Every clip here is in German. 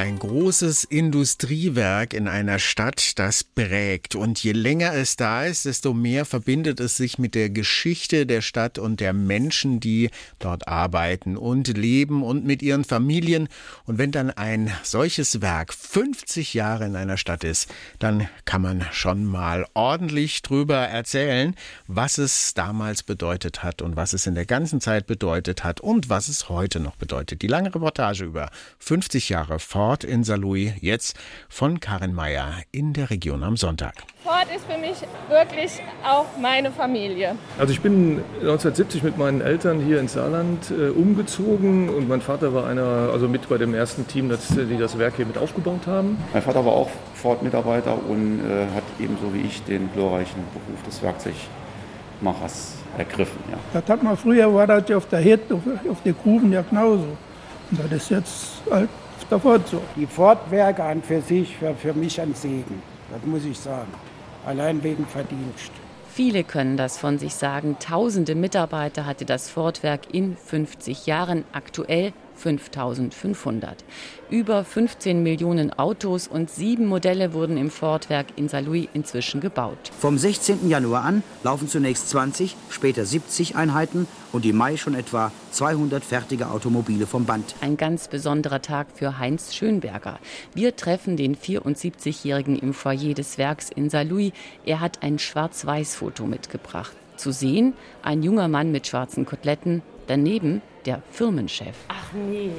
Ein großes Industriewerk in einer Stadt, das prägt. Und je länger es da ist, desto mehr verbindet es sich mit der Geschichte der Stadt und der Menschen, die dort arbeiten und leben und mit ihren Familien. Und wenn dann ein solches Werk 50 Jahre in einer Stadt ist, dann kann man schon mal ordentlich drüber erzählen, was es damals bedeutet hat und was es in der ganzen Zeit bedeutet hat und was es heute noch bedeutet. Die lange Reportage über 50 Jahre vor Ford in Saarlouis, jetzt von Karin Meyer in der Region am Sonntag. Ford ist für mich wirklich auch meine Familie. Also ich bin 1970 mit meinen Eltern hier ins Saarland äh, umgezogen und mein Vater war einer, also mit bei dem ersten Team, das, die das Werk hier mit aufgebaut haben. Mein Vater war auch Ford-Mitarbeiter und äh, hat ebenso wie ich den glorreichen Beruf des Werkzeugmachers ergriffen. Ja. Das hat man früher, war das auf der Hit, auf, auf der Gruben ja genauso. Und das ist jetzt halt der Ford so. Die Fordwerke an für sich war für mich ein Segen, das muss ich sagen. Allein wegen Verdienst. Viele können das von sich sagen. Tausende Mitarbeiter hatte das Fordwerk in 50 Jahren. Aktuell 5500. Über 15 Millionen Autos und sieben Modelle wurden im Fordwerk in Saarlouis inzwischen gebaut. Vom 16. Januar an laufen zunächst 20, später 70 Einheiten und im Mai schon etwa 200 fertige Automobile vom Band. Ein ganz besonderer Tag für Heinz Schönberger. Wir treffen den 74-Jährigen im Foyer des Werks in Saarlouis. Er hat ein Schwarz-Weiß-Foto mitgebracht. Zu sehen ein junger Mann mit schwarzen Koteletten, daneben der Firmenchef. Ach nee.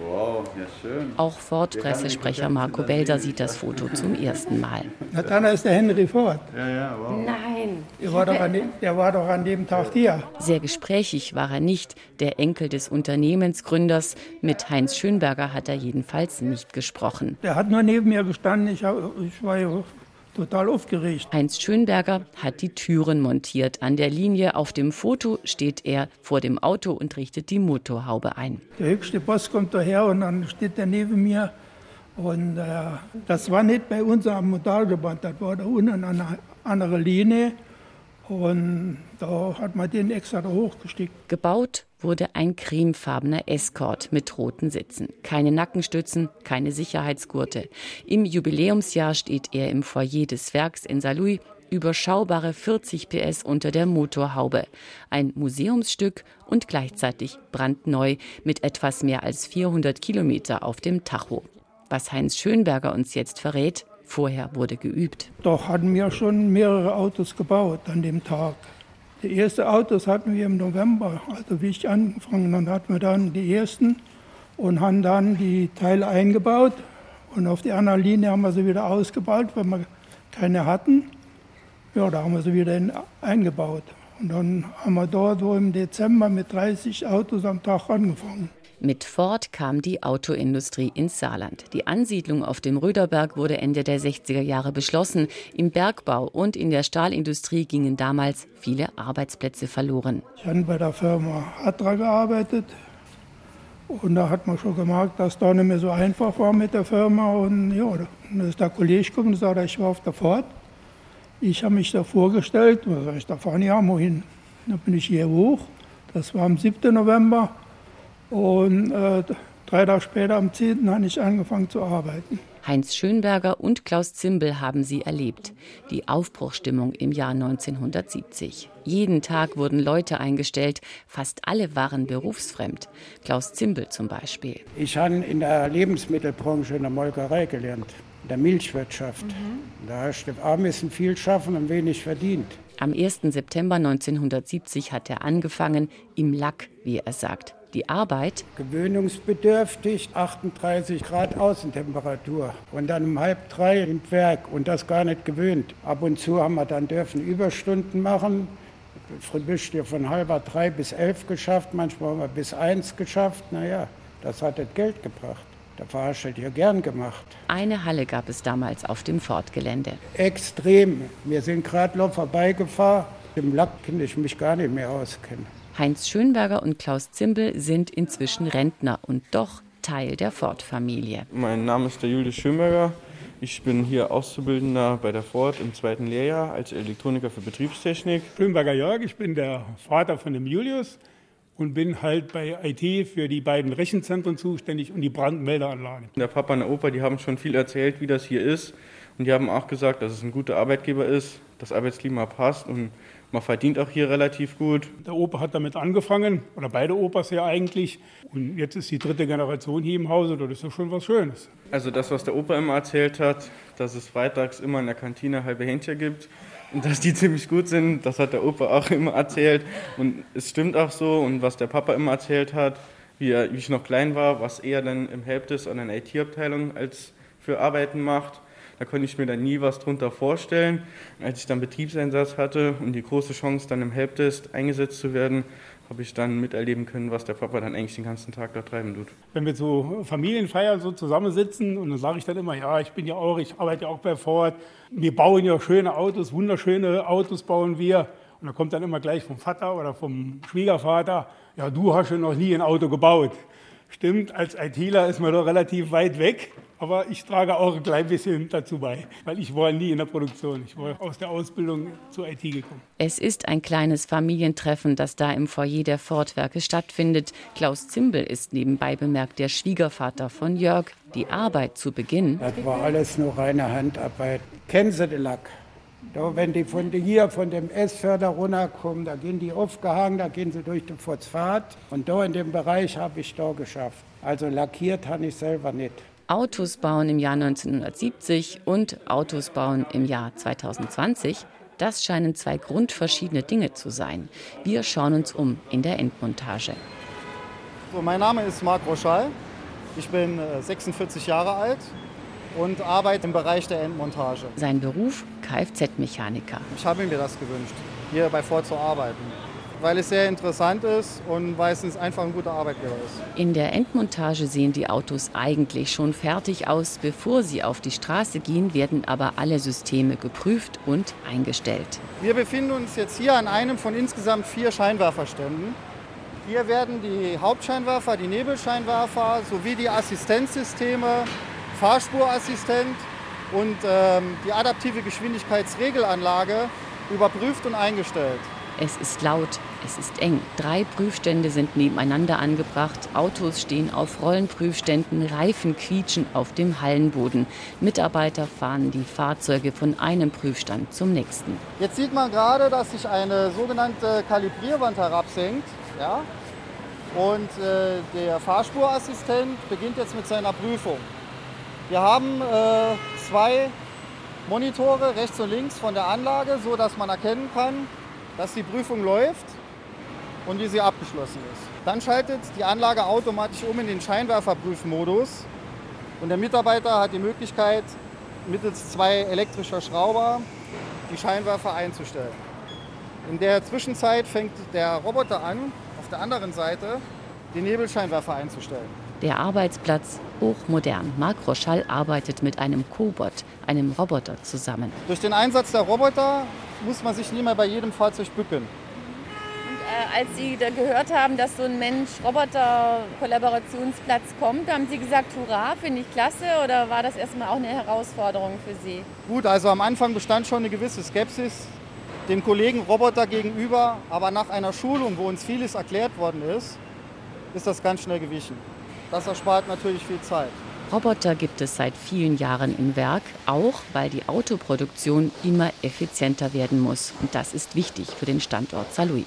Wow, ja schön. Auch Ford-Pressesprecher Marco Belder sieht das Foto zum ersten Mal. Na, dann ist der Henry Ford. Ja, ja, wow. Nein. Der war, doch an dem, der war doch an dem Tag hier. Sehr gesprächig war er nicht, der Enkel des Unternehmensgründers. Mit Heinz Schönberger hat er jedenfalls nicht gesprochen. Der hat nur neben mir gestanden. Ich, ich war total aufgeregt. Heinz Schönberger hat die Türen montiert. An der Linie auf dem Foto steht er vor dem Auto und richtet die Motorhaube ein. Der höchste Boss kommt daher und dann steht er neben mir. Und äh, das war nicht bei uns am Modalgeband, das war da unten an einer anderen Linie. Und da hat man den extra da hochgestickt. Gebaut wurde ein cremefarbener Escort mit roten Sitzen. Keine Nackenstützen, keine Sicherheitsgurte. Im Jubiläumsjahr steht er im Foyer des Werks in Saarlouis. Überschaubare 40 PS unter der Motorhaube. Ein Museumsstück und gleichzeitig brandneu mit etwas mehr als 400 Kilometer auf dem Tacho. Was Heinz Schönberger uns jetzt verrät, vorher wurde geübt. Doch hatten wir schon mehrere Autos gebaut an dem Tag. Die ersten Autos hatten wir im November, also wie ich angefangen habe, hatten wir dann die ersten und haben dann die Teile eingebaut. Und auf die andere Linie haben wir sie wieder ausgebaut, weil wir keine hatten. Ja, da haben wir sie wieder in, eingebaut. Und dann haben wir dort so im Dezember mit 30 Autos am Tag angefangen. Mit Ford kam die Autoindustrie ins Saarland. Die Ansiedlung auf dem Röderberg wurde Ende der 60er Jahre beschlossen. Im Bergbau und in der Stahlindustrie gingen damals viele Arbeitsplätze verloren. Ich habe bei der Firma Atra gearbeitet. Und da hat man schon gemerkt, dass da nicht mehr so einfach war mit der Firma. Und ja, dann ist der Kollege gekommen und sagte, ich war auf der Fahrt. Ich habe mich da vorgestellt. Und da sag ich, da fahren ja wohin. Dann bin ich hier hoch. Das war am 7. November. Und äh, drei Tage später, am 10. habe ich angefangen zu arbeiten. Heinz Schönberger und Klaus Zimbel haben sie erlebt. Die Aufbruchstimmung im Jahr 1970. Jeden Tag wurden Leute eingestellt. Fast alle waren berufsfremd. Klaus Zimbel zum Beispiel. Ich habe in der Lebensmittelbranche in der Molkerei gelernt, in der Milchwirtschaft. Da hast du A müssen viel schaffen und wenig verdient. Am 1. September 1970 hat er angefangen, im Lack, wie er sagt. Die Arbeit Gewöhnungsbedürftig, 38 Grad Außentemperatur und dann um halb drei im Werk und das gar nicht gewöhnt. Ab und zu haben wir dann dürfen Überstunden machen. Frisch dir von halber drei bis elf geschafft, manchmal haben wir bis eins geschafft. Naja, das hat das Geld gebracht. Da du dir gern gemacht. Eine Halle gab es damals auf dem Ford-Gelände. Extrem. Wir sind gerade noch vorbeigefahren. Im Lack kann ich mich gar nicht mehr auskennen. Heinz Schönberger und Klaus Zimbel sind inzwischen Rentner und doch Teil der Ford-Familie. Mein Name ist der Julius Schönberger. Ich bin hier Auszubildender bei der Ford im zweiten Lehrjahr als Elektroniker für Betriebstechnik. Schönberger Jörg, ich bin der Vater von dem Julius und bin halt bei IT für die beiden Rechenzentren zuständig und die Brandmeldeanlage. Der Papa und der Opa, die haben schon viel erzählt, wie das hier ist. Und die haben auch gesagt, dass es ein guter Arbeitgeber ist, das Arbeitsklima passt und man verdient auch hier relativ gut. Der Opa hat damit angefangen, oder beide Opas ja eigentlich. Und jetzt ist die dritte Generation hier im Hause, das ist doch schon was Schönes. Also das, was der Opa immer erzählt hat, dass es freitags immer in der Kantine halbe Hähnchen gibt und dass die ziemlich gut sind, das hat der Opa auch immer erzählt. Und es stimmt auch so. Und was der Papa immer erzählt hat, wie, er, wie ich noch klein war, was er dann im Helpdesk an einer IT-Abteilung als für Arbeiten macht da konnte ich mir dann nie was drunter vorstellen. Als ich dann Betriebseinsatz hatte und die große Chance, dann im Helpdesk eingesetzt zu werden, habe ich dann miterleben können, was der Papa dann eigentlich den ganzen Tag da treiben tut. Wenn wir zu Familienfeiern so zusammensitzen und dann sage ich dann immer, ja, ich bin ja auch, ich arbeite ja auch bei Ford. Wir bauen ja schöne Autos, wunderschöne Autos bauen wir. Und da kommt dann immer gleich vom Vater oder vom Schwiegervater, ja, du hast ja noch nie ein Auto gebaut. Stimmt, als ITler ist man doch relativ weit weg. Aber ich trage auch ein klein bisschen dazu bei, weil ich war nie in der Produktion. Ich war aus der Ausbildung zur IT gekommen. Es ist ein kleines Familientreffen, das da im Foyer der Fortwerke stattfindet. Klaus Zimbel ist nebenbei bemerkt der Schwiegervater von Jörg. Die Arbeit zu Beginn. Das war alles nur reine Handarbeit. Kennen Sie den Lack? Da, wenn die von hier von dem S-Förder runterkommen, da gehen die aufgehangen, da gehen sie durch den Phosphat. Und da in dem Bereich habe ich da geschafft. Also lackiert habe ich selber nicht. Autos bauen im Jahr 1970 und Autos bauen im Jahr 2020, das scheinen zwei grundverschiedene Dinge zu sein. Wir schauen uns um in der Endmontage. So, mein Name ist Marc Rochal. Ich bin 46 äh, Jahre alt und arbeite im Bereich der Endmontage. Sein Beruf Kfz-Mechaniker. Ich habe mir das gewünscht, hier bei Ford zu arbeiten weil es sehr interessant ist und weil es einfach ein guter Arbeitgeber ist. In der Endmontage sehen die Autos eigentlich schon fertig aus. Bevor sie auf die Straße gehen, werden aber alle Systeme geprüft und eingestellt. Wir befinden uns jetzt hier an einem von insgesamt vier Scheinwerferständen. Hier werden die Hauptscheinwerfer, die Nebelscheinwerfer sowie die Assistenzsysteme, Fahrspurassistent und ähm, die adaptive Geschwindigkeitsregelanlage überprüft und eingestellt. Es ist laut, es ist eng. Drei Prüfstände sind nebeneinander angebracht. Autos stehen auf Rollenprüfständen, Reifen quietschen auf dem Hallenboden. Mitarbeiter fahren die Fahrzeuge von einem Prüfstand zum nächsten. Jetzt sieht man gerade, dass sich eine sogenannte Kalibrierwand herabsenkt. Ja? Und äh, der Fahrspurassistent beginnt jetzt mit seiner Prüfung. Wir haben äh, zwei Monitore rechts und links von der Anlage, so dass man erkennen kann, dass die Prüfung läuft und wie sie abgeschlossen ist. Dann schaltet die Anlage automatisch um in den Scheinwerferprüfmodus und der Mitarbeiter hat die Möglichkeit, mittels zwei elektrischer Schrauber die Scheinwerfer einzustellen. In der Zwischenzeit fängt der Roboter an, auf der anderen Seite die Nebelscheinwerfer einzustellen. Der Arbeitsplatz hochmodern. Marc Rochal arbeitet mit einem Cobot, einem Roboter, zusammen. Durch den Einsatz der Roboter muss man sich nie mehr bei jedem Fahrzeug bücken. Äh, als Sie da gehört haben, dass so ein Mensch-Roboter-Kollaborationsplatz kommt, haben Sie gesagt, hurra, finde ich klasse oder war das erstmal auch eine Herausforderung für Sie? Gut, also am Anfang bestand schon eine gewisse Skepsis dem Kollegen Roboter gegenüber, aber nach einer Schulung, wo uns vieles erklärt worden ist, ist das ganz schnell gewichen. Das erspart natürlich viel Zeit. Roboter gibt es seit vielen Jahren im Werk, auch weil die Autoproduktion immer effizienter werden muss. Und das ist wichtig für den Standort Saarlouis.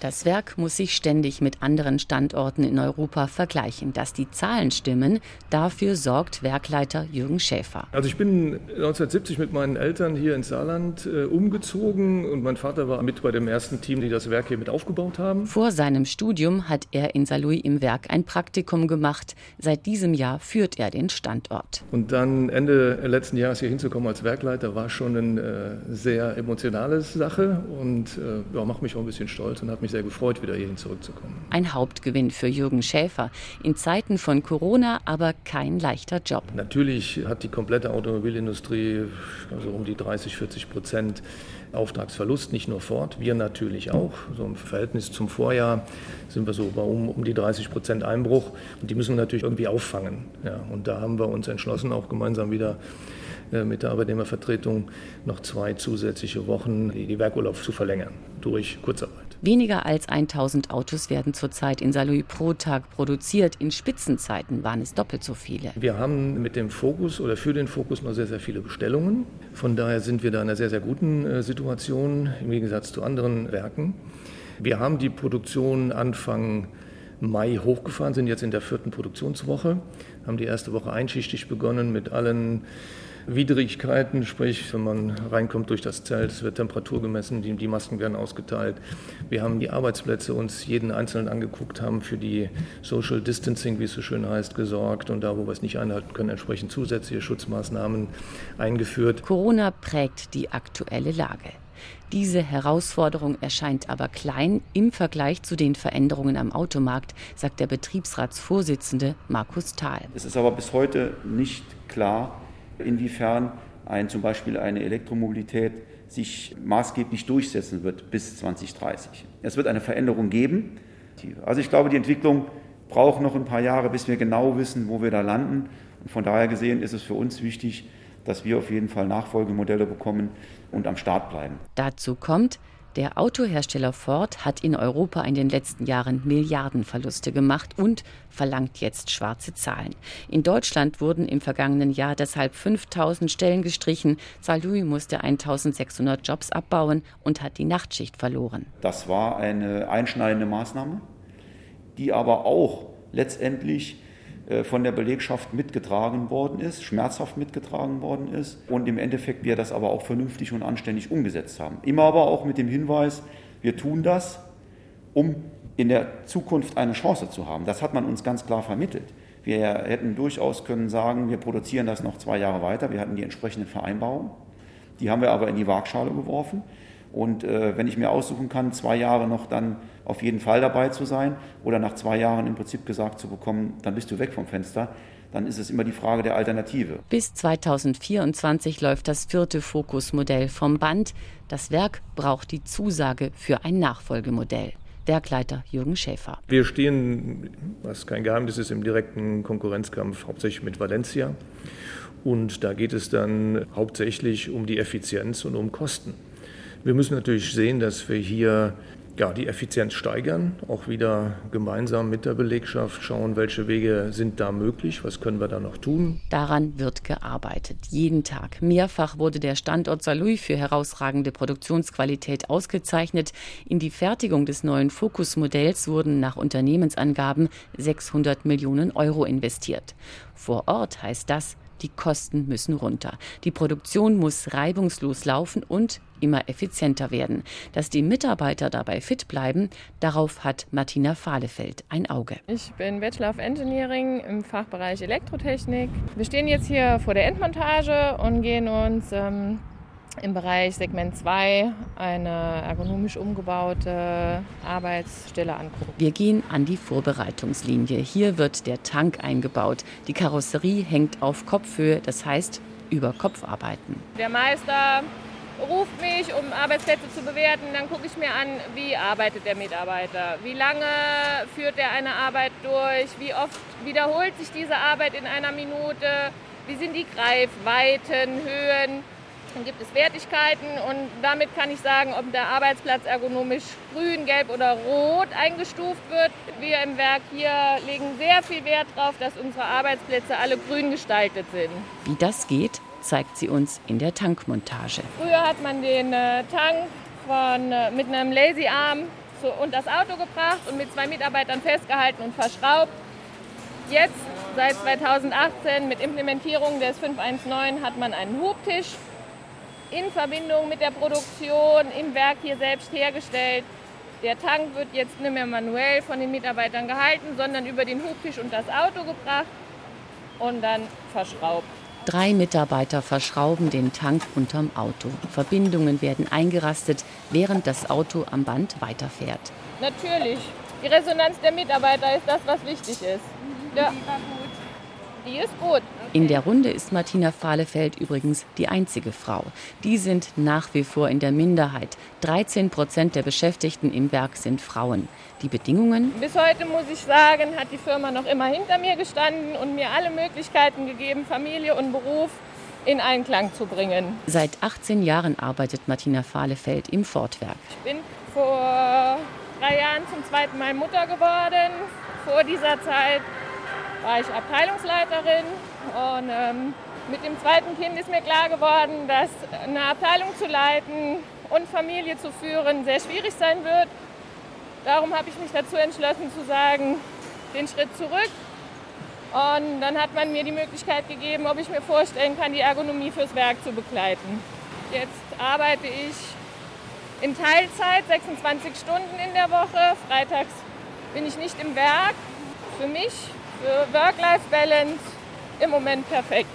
Das Werk muss sich ständig mit anderen Standorten in Europa vergleichen. Dass die Zahlen stimmen, dafür sorgt Werkleiter Jürgen Schäfer. Also ich bin 1970 mit meinen Eltern hier ins Saarland äh, umgezogen und mein Vater war mit bei dem ersten Team, die das Werk hier mit aufgebaut haben. Vor seinem Studium hat er in Saarlouis im Werk ein Praktikum gemacht. Seit diesem Jahr führt er den Standort. Und dann Ende letzten Jahres hier hinzukommen als Werkleiter war schon eine äh, sehr emotionale Sache und äh, ja, macht mich auch ein bisschen stolz und hat mich mich sehr gefreut, wieder hierhin zurückzukommen. Ein Hauptgewinn für Jürgen Schäfer. In Zeiten von Corona aber kein leichter Job. Natürlich hat die komplette Automobilindustrie also um die 30, 40 Prozent Auftragsverlust, nicht nur Ford, wir natürlich auch. So im Verhältnis zum Vorjahr sind wir so bei um, um die 30 Prozent Einbruch und die müssen wir natürlich irgendwie auffangen. Ja, und da haben wir uns entschlossen, auch gemeinsam wieder äh, mit der Arbeitnehmervertretung noch zwei zusätzliche Wochen die Werkurlaub zu verlängern durch Kurzarbeit. Weniger als 1000 Autos werden zurzeit in Saarlouis pro Tag produziert. In Spitzenzeiten waren es doppelt so viele. Wir haben mit dem Fokus oder für den Fokus noch sehr, sehr viele Bestellungen. Von daher sind wir da in einer sehr, sehr guten äh, Situation im Gegensatz zu anderen Werken. Wir haben die Produktion Anfang Mai hochgefahren, sind jetzt in der vierten Produktionswoche, haben die erste Woche einschichtig begonnen mit allen Widrigkeiten, sprich, wenn man reinkommt durch das Zelt, es wird Temperatur gemessen, die, die Masken werden ausgeteilt. Wir haben die Arbeitsplätze uns jeden einzelnen angeguckt, haben für die Social Distancing, wie es so schön heißt, gesorgt und da, wo wir es nicht einhalten können, entsprechend zusätzliche Schutzmaßnahmen eingeführt. Corona prägt die aktuelle Lage. Diese Herausforderung erscheint aber klein im Vergleich zu den Veränderungen am Automarkt, sagt der Betriebsratsvorsitzende Markus Thal. Es ist aber bis heute nicht klar, inwiefern ein, zum Beispiel eine Elektromobilität sich maßgeblich durchsetzen wird bis 2030. Es wird eine Veränderung geben. Also ich glaube, die Entwicklung braucht noch ein paar Jahre, bis wir genau wissen, wo wir da landen. Und von daher gesehen ist es für uns wichtig, dass wir auf jeden Fall Nachfolgemodelle bekommen und am Start bleiben. Dazu kommt, der Autohersteller Ford hat in Europa in den letzten Jahren Milliardenverluste gemacht und verlangt jetzt schwarze Zahlen. In Deutschland wurden im vergangenen Jahr deshalb 5000 Stellen gestrichen. Saarlouis musste 1600 Jobs abbauen und hat die Nachtschicht verloren. Das war eine einschneidende Maßnahme, die aber auch letztendlich von der Belegschaft mitgetragen worden ist, schmerzhaft mitgetragen worden ist und im Endeffekt wir das aber auch vernünftig und anständig umgesetzt haben. Immer aber auch mit dem Hinweis, wir tun das, um in der Zukunft eine Chance zu haben. Das hat man uns ganz klar vermittelt. Wir hätten durchaus können sagen, wir produzieren das noch zwei Jahre weiter. Wir hatten die entsprechenden Vereinbarungen. Die haben wir aber in die Waagschale geworfen. Und äh, wenn ich mir aussuchen kann, zwei Jahre noch dann auf jeden Fall dabei zu sein oder nach zwei Jahren im Prinzip gesagt zu bekommen, dann bist du weg vom Fenster, dann ist es immer die Frage der Alternative. Bis 2024 läuft das vierte Fokusmodell vom Band. Das Werk braucht die Zusage für ein Nachfolgemodell. Werkleiter Jürgen Schäfer. Wir stehen, was kein Geheimnis ist, im direkten Konkurrenzkampf hauptsächlich mit Valencia. Und da geht es dann hauptsächlich um die Effizienz und um Kosten. Wir müssen natürlich sehen, dass wir hier ja, die Effizienz steigern, auch wieder gemeinsam mit der Belegschaft schauen, welche Wege sind da möglich, was können wir da noch tun. Daran wird gearbeitet, jeden Tag. Mehrfach wurde der Standort Saarlouis für herausragende Produktionsqualität ausgezeichnet. In die Fertigung des neuen Fokus-Modells wurden nach Unternehmensangaben 600 Millionen Euro investiert. Vor Ort heißt das, die Kosten müssen runter. Die Produktion muss reibungslos laufen und immer effizienter werden. Dass die Mitarbeiter dabei fit bleiben, darauf hat Martina Fahlefeld ein Auge. Ich bin Bachelor of Engineering im Fachbereich Elektrotechnik. Wir stehen jetzt hier vor der Endmontage und gehen uns ähm, im Bereich Segment 2 eine ergonomisch umgebaute Arbeitsstelle angucken. Wir gehen an die Vorbereitungslinie. Hier wird der Tank eingebaut. Die Karosserie hängt auf Kopfhöhe, das heißt über Kopf arbeiten. Der Meister ruft mich, um Arbeitsplätze zu bewerten. Dann gucke ich mir an, wie arbeitet der Mitarbeiter, wie lange führt er eine Arbeit durch, wie oft wiederholt sich diese Arbeit in einer Minute, wie sind die Greifweiten, Höhen. Dann gibt es Wertigkeiten und damit kann ich sagen, ob der Arbeitsplatz ergonomisch grün, gelb oder rot eingestuft wird. Wir im Werk hier legen sehr viel Wert darauf, dass unsere Arbeitsplätze alle grün gestaltet sind. Wie das geht, zeigt sie uns in der Tankmontage. Früher hat man den äh, Tank von, äh, mit einem Lazy Arm zu, und das Auto gebracht und mit zwei Mitarbeitern festgehalten und verschraubt. Jetzt, seit 2018, mit Implementierung des 519 hat man einen Hubtisch in Verbindung mit der Produktion im Werk hier selbst hergestellt. Der Tank wird jetzt nicht mehr manuell von den Mitarbeitern gehalten, sondern über den Hubtisch und das Auto gebracht und dann verschraubt. Drei Mitarbeiter verschrauben den Tank unterm Auto. Verbindungen werden eingerastet, während das Auto am Band weiterfährt. Natürlich. Die Resonanz der Mitarbeiter ist das, was wichtig ist. Ja. Die ist gut. In der Runde ist Martina Fahlefeld übrigens die einzige Frau. Die sind nach wie vor in der Minderheit. 13 Prozent der Beschäftigten im Werk sind Frauen. Die Bedingungen? Bis heute muss ich sagen, hat die Firma noch immer hinter mir gestanden und mir alle Möglichkeiten gegeben, Familie und Beruf in Einklang zu bringen. Seit 18 Jahren arbeitet Martina Fahlefeld im Fortwerk. Ich bin vor drei Jahren zum zweiten Mal Mutter geworden. Vor dieser Zeit war ich Abteilungsleiterin und ähm, mit dem zweiten Kind ist mir klar geworden, dass eine Abteilung zu leiten und Familie zu führen sehr schwierig sein wird. Darum habe ich mich dazu entschlossen zu sagen, den Schritt zurück. Und dann hat man mir die Möglichkeit gegeben, ob ich mir vorstellen kann, die Ergonomie fürs Werk zu begleiten. Jetzt arbeite ich in Teilzeit, 26 Stunden in der Woche. Freitags bin ich nicht im Werk. Für mich für Work-Life-Balance im Moment perfekt.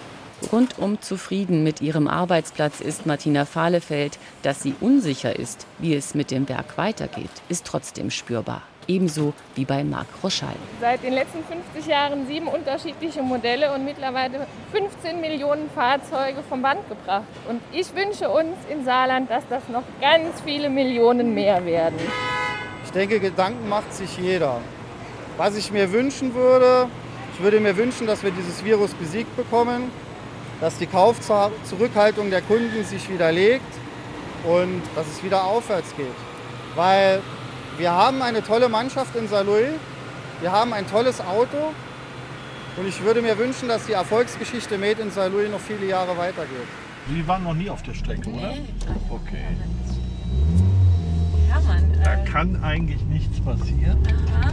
Rundum zufrieden mit ihrem Arbeitsplatz ist Martina Fahlefeld. Dass sie unsicher ist, wie es mit dem Werk weitergeht, ist trotzdem spürbar. Ebenso wie bei Marc Roschall. Seit den letzten 50 Jahren sieben unterschiedliche Modelle und mittlerweile 15 Millionen Fahrzeuge vom Band gebracht. Und ich wünsche uns in Saarland, dass das noch ganz viele Millionen mehr werden. Ich denke, Gedanken macht sich jeder. Was ich mir wünschen würde, würde mir wünschen, dass wir dieses Virus besiegt bekommen, dass die Kaufzurückhaltung der Kunden sich widerlegt und dass es wieder aufwärts geht. Weil wir haben eine tolle Mannschaft in Saarlouis, wir haben ein tolles Auto und ich würde mir wünschen, dass die Erfolgsgeschichte Made in Saarlouis noch viele Jahre weitergeht. Sie waren noch nie auf der Strecke, oder? Nee. Okay. Hermann, äh da kann eigentlich nichts passieren. Aha.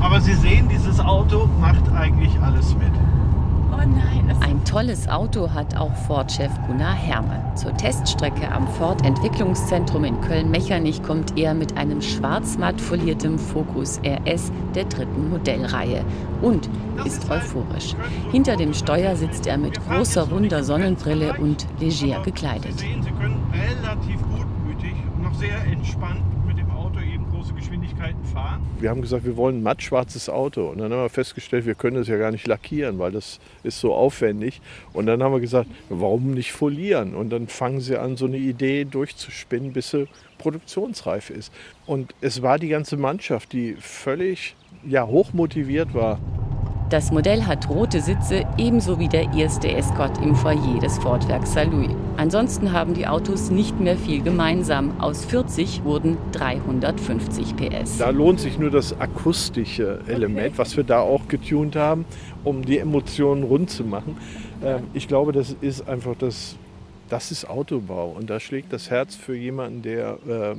Aber Sie sehen, dieses Auto macht eigentlich alles mit. Oh nein. Ein tolles Auto hat auch Ford-Chef Gunnar Hermann. Zur Teststrecke am Ford Entwicklungszentrum in Köln-Mechernich kommt er mit einem schwarz-matt foliertem Focus RS der dritten Modellreihe und ist euphorisch. Hinter dem Steuer sitzt er mit großer runder Sonnenbrille und leger gekleidet. Sie können relativ gutmütig und noch sehr entspannt Geschwindigkeiten fahren? Wir haben gesagt, wir wollen ein mattschwarzes Auto. Und dann haben wir festgestellt, wir können das ja gar nicht lackieren, weil das ist so aufwendig. Und dann haben wir gesagt, warum nicht folieren? Und dann fangen sie an, so eine Idee durchzuspinnen, bis sie produktionsreif ist. Und es war die ganze Mannschaft, die völlig ja, hochmotiviert war. Das Modell hat rote Sitze, ebenso wie der erste Escort im Foyer des Fordwerks Saint-Louis. Ansonsten haben die Autos nicht mehr viel gemeinsam. Aus 40 wurden 350 PS. Da lohnt sich nur das akustische Element, okay. was wir da auch getunt haben, um die Emotionen rund zu machen. Ähm, ich glaube, das ist einfach das, das ist Autobau. Und da schlägt das Herz für jemanden, der äh,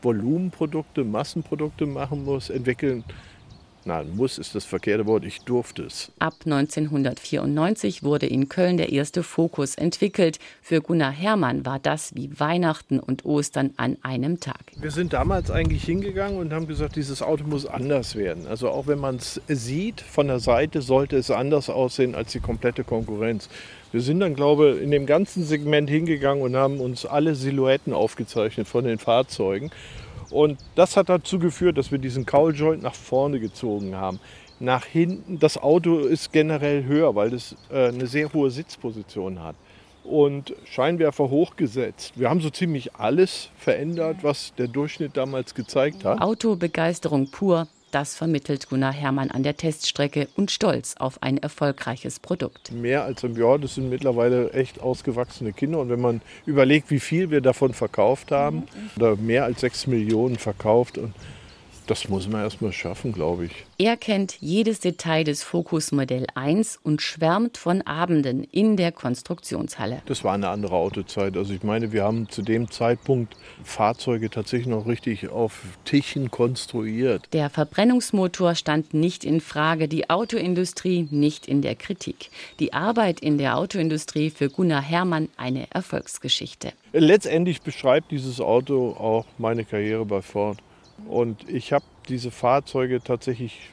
Volumenprodukte, Massenprodukte machen muss, entwickeln Nein, muss ist das verkehrte Wort, ich durfte es. Ab 1994 wurde in Köln der erste Fokus entwickelt. Für Gunnar Hermann war das wie Weihnachten und Ostern an einem Tag. Wir sind damals eigentlich hingegangen und haben gesagt, dieses Auto muss anders werden. Also auch wenn man es sieht von der Seite, sollte es anders aussehen als die komplette Konkurrenz. Wir sind dann, glaube ich, in dem ganzen Segment hingegangen und haben uns alle Silhouetten aufgezeichnet von den Fahrzeugen und das hat dazu geführt, dass wir diesen Kauljoint nach vorne gezogen haben. Nach hinten, das Auto ist generell höher, weil es äh, eine sehr hohe Sitzposition hat. Und Scheinwerfer hochgesetzt. Wir haben so ziemlich alles verändert, was der Durchschnitt damals gezeigt hat. Autobegeisterung pur. Das vermittelt Gunnar Hermann an der Teststrecke und stolz auf ein erfolgreiches Produkt. Mehr als im Jahr, das sind mittlerweile echt ausgewachsene Kinder. Und wenn man überlegt, wie viel wir davon verkauft haben, oder mehr als sechs Millionen verkauft, und das muss man erst mal schaffen, glaube ich. Er kennt jedes Detail des Focus Modell 1 und schwärmt von Abenden in der Konstruktionshalle. Das war eine andere Autozeit. Also ich meine, wir haben zu dem Zeitpunkt Fahrzeuge tatsächlich noch richtig auf Tischen konstruiert. Der Verbrennungsmotor stand nicht in Frage, die Autoindustrie nicht in der Kritik. Die Arbeit in der Autoindustrie für Gunnar Hermann eine Erfolgsgeschichte. Letztendlich beschreibt dieses Auto auch meine Karriere bei Ford. Und ich habe diese Fahrzeuge tatsächlich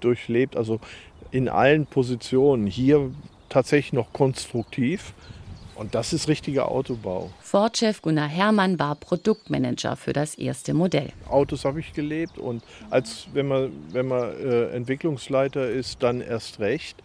durchlebt, also in allen Positionen. Hier tatsächlich noch konstruktiv. Und das ist richtiger Autobau. Ford-Chef Gunnar Herrmann war Produktmanager für das erste Modell. Autos habe ich gelebt und als wenn man, wenn man äh, Entwicklungsleiter ist, dann erst recht.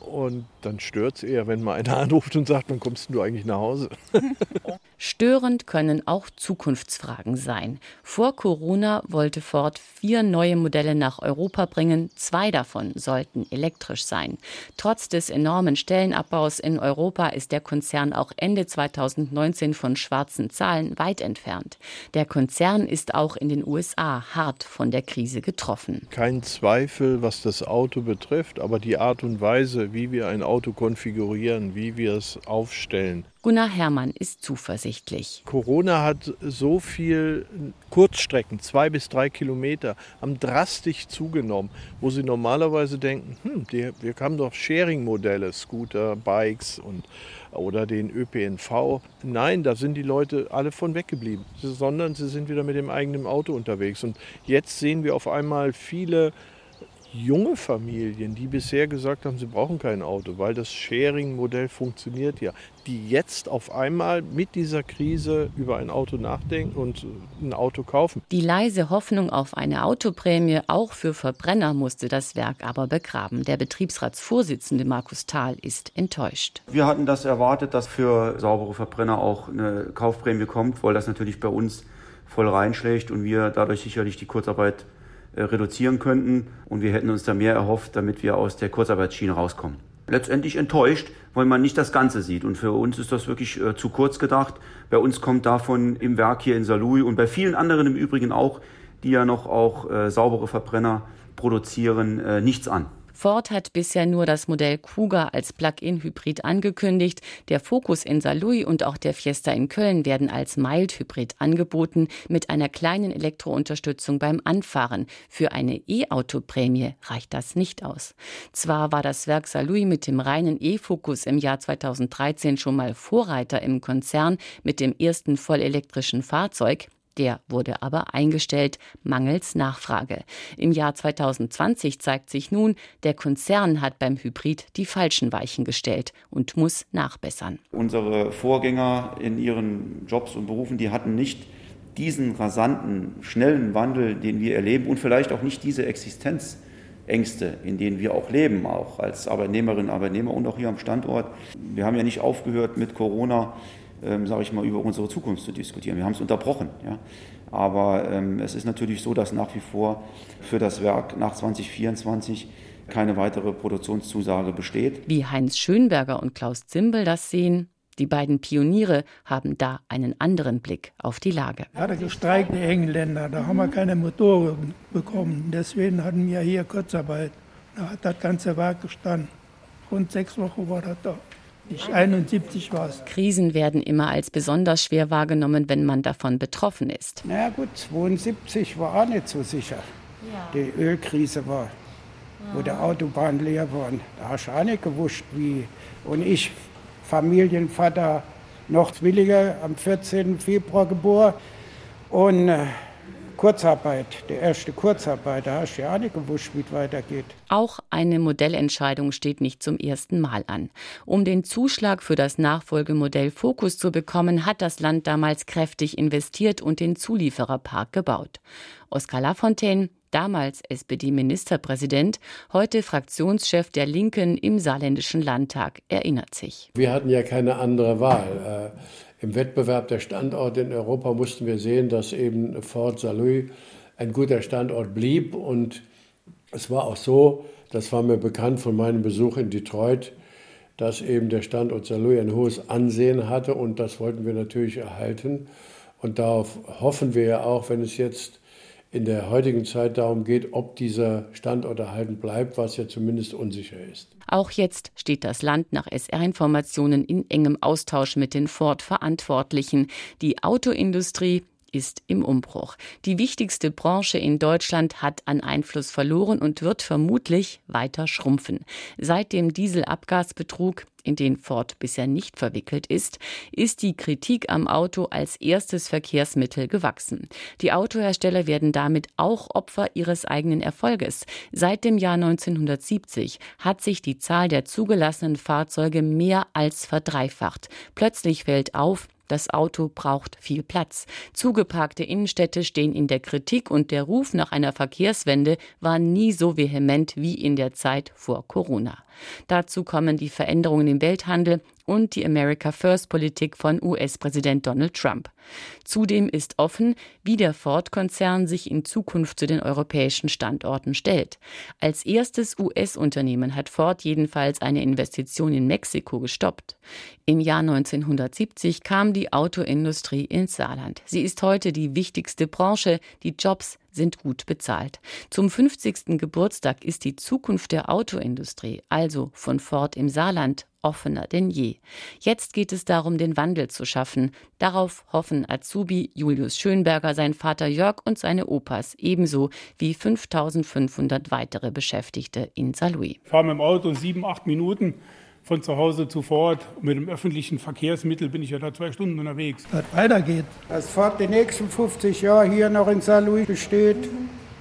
Und dann stört es eher, wenn mal einer anruft und sagt, wann kommst du eigentlich nach Hause? Störend können auch Zukunftsfragen sein. Vor Corona wollte Ford vier neue Modelle nach Europa bringen. Zwei davon sollten elektrisch sein. Trotz des enormen Stellenabbaus in Europa ist der Konzern auch Ende 2019 von schwarzen Zahlen weit entfernt. Der Konzern ist auch in den USA hart von der Krise getroffen. Kein Zweifel, was das Auto betrifft, aber die Art und Weise, wie wir ein Auto konfigurieren, wie wir es aufstellen, Gunnar Herrmann ist zuversichtlich. Corona hat so viel Kurzstrecken, zwei bis drei Kilometer, haben drastisch zugenommen, wo sie normalerweise denken, hm, die, wir haben doch Sharing-Modelle, Scooter, Bikes und, oder den ÖPNV. Nein, da sind die Leute alle von weggeblieben, sondern sie sind wieder mit dem eigenen Auto unterwegs. Und jetzt sehen wir auf einmal viele junge Familien, die bisher gesagt haben, sie brauchen kein Auto, weil das Sharing-Modell funktioniert ja, die jetzt auf einmal mit dieser Krise über ein Auto nachdenken und ein Auto kaufen. Die leise Hoffnung auf eine Autoprämie auch für Verbrenner musste das Werk aber begraben. Der Betriebsratsvorsitzende Markus Thal ist enttäuscht. Wir hatten das erwartet, dass für saubere Verbrenner auch eine Kaufprämie kommt, weil das natürlich bei uns voll reinschlägt und wir dadurch sicherlich die Kurzarbeit äh, reduzieren könnten. Und wir hätten uns da mehr erhofft, damit wir aus der Kurzarbeitsschiene rauskommen. Letztendlich enttäuscht, weil man nicht das Ganze sieht. Und für uns ist das wirklich äh, zu kurz gedacht. Bei uns kommt davon im Werk hier in Saarlouis und bei vielen anderen im Übrigen auch, die ja noch auch äh, saubere Verbrenner produzieren, äh, nichts an. Ford hat bisher nur das Modell Kuga als Plug-in-Hybrid angekündigt. Der Focus in Saarlouis und auch der Fiesta in Köln werden als Mild-Hybrid angeboten, mit einer kleinen Elektrounterstützung beim Anfahren. Für eine E-Auto-Prämie reicht das nicht aus. Zwar war das Werk Saarlouis mit dem reinen E-Focus im Jahr 2013 schon mal Vorreiter im Konzern mit dem ersten vollelektrischen Fahrzeug, der wurde aber eingestellt, mangels Nachfrage. Im Jahr 2020 zeigt sich nun, der Konzern hat beim Hybrid die falschen Weichen gestellt und muss nachbessern. Unsere Vorgänger in ihren Jobs und Berufen, die hatten nicht diesen rasanten, schnellen Wandel, den wir erleben und vielleicht auch nicht diese Existenzängste, in denen wir auch leben, auch als Arbeitnehmerinnen und Arbeitnehmer und auch hier am Standort. Wir haben ja nicht aufgehört mit Corona ähm, sage ich mal, über unsere Zukunft zu diskutieren. Wir haben es unterbrochen. Ja. Aber ähm, es ist natürlich so, dass nach wie vor für das Werk nach 2024 keine weitere Produktionszusage besteht. Wie Heinz Schönberger und Klaus Zimbel das sehen, die beiden Pioniere haben da einen anderen Blick auf die Lage. Ja, da gestreikt die Engländer, da haben wir keine Motoren bekommen. Deswegen hatten wir hier Kurzarbeit. Da hat das ganze Werk gestanden. Rund sechs Wochen war das da. Ich 71 war es. Krisen werden immer als besonders schwer wahrgenommen, wenn man davon betroffen ist. Na gut, 72 war auch nicht so sicher. Ja. Die Ölkrise war, ja. wo die Autobahnen leer waren. Da hast du auch nicht gewusst, wie. Und ich, Familienvater, noch Zwillinge, am 14. Februar geboren. Und äh, Kurzarbeit, die erste Kurzarbeit, da hast du ja auch nicht gewusst, wie es weitergeht. Auch eine Modellentscheidung steht nicht zum ersten Mal an. Um den Zuschlag für das Nachfolgemodell Focus zu bekommen, hat das Land damals kräftig investiert und den Zuliefererpark gebaut. Oskar Lafontaine, damals SPD-Ministerpräsident, heute Fraktionschef der Linken im Saarländischen Landtag, erinnert sich. Wir hatten ja keine andere Wahl. Im Wettbewerb der Standorte in Europa mussten wir sehen, dass eben Fort Saint-Louis ein guter Standort blieb. Und es war auch so, das war mir bekannt von meinem Besuch in Detroit, dass eben der Standort Saint-Louis ein hohes Ansehen hatte und das wollten wir natürlich erhalten. Und darauf hoffen wir ja auch, wenn es jetzt in der heutigen Zeit darum geht, ob dieser Standort erhalten bleibt, was ja zumindest unsicher ist. Auch jetzt steht das Land nach SR-Informationen in engem Austausch mit den Ford-Verantwortlichen. Die Autoindustrie ist im Umbruch. Die wichtigste Branche in Deutschland hat an Einfluss verloren und wird vermutlich weiter schrumpfen. Seit dem Dieselabgasbetrug in den Ford bisher nicht verwickelt ist, ist die Kritik am Auto als erstes Verkehrsmittel gewachsen. Die Autohersteller werden damit auch Opfer ihres eigenen Erfolges. Seit dem Jahr 1970 hat sich die Zahl der zugelassenen Fahrzeuge mehr als verdreifacht. Plötzlich fällt auf, das Auto braucht viel Platz. Zugeparkte Innenstädte stehen in der Kritik und der Ruf nach einer Verkehrswende war nie so vehement wie in der Zeit vor Corona. Dazu kommen die Veränderungen im Welthandel und die America First Politik von US-Präsident Donald Trump. Zudem ist offen, wie der Ford-Konzern sich in Zukunft zu den europäischen Standorten stellt. Als erstes US-Unternehmen hat Ford jedenfalls eine Investition in Mexiko gestoppt. Im Jahr 1970 kam die Autoindustrie ins Saarland. Sie ist heute die wichtigste Branche. Die Jobs sind gut bezahlt. Zum 50. Geburtstag ist die Zukunft der Autoindustrie, also von Ford im Saarland, offener denn je. Jetzt geht es darum, den Wandel zu schaffen. Darauf hoffen Azubi Julius Schönberger, sein Vater Jörg und seine Opas, ebenso wie 5500 weitere Beschäftigte in Saarlouis. Ich fahre mit dem Auto sieben, acht Minuten von zu Hause zu Ford. Mit dem öffentlichen Verkehrsmittel bin ich ja da zwei Stunden unterwegs. Was weitergeht. Dass Ford die nächsten 50 Jahre hier noch in Saarlouis besteht,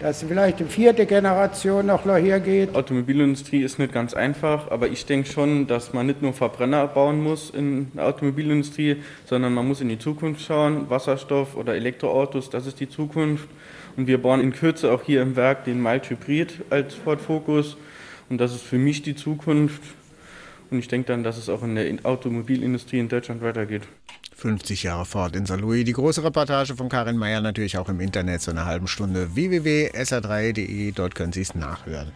dass vielleicht die vierte Generation noch hier geht. Automobilindustrie ist nicht ganz einfach, aber ich denke schon, dass man nicht nur Verbrenner bauen muss in der Automobilindustrie, sondern man muss in die Zukunft schauen. Wasserstoff oder Elektroautos, das ist die Zukunft. Und wir bauen in Kürze auch hier im Werk den Mild Hybrid als Ford Focus. Und das ist für mich die Zukunft. Und ich denke dann, dass es auch in der Automobilindustrie in Deutschland weitergeht. 50 Jahre fort in Saarlouis. Die große Reportage von Karin Meyer natürlich auch im Internet, so eine halben Stunde www.sr3.de. Dort können Sie es nachhören.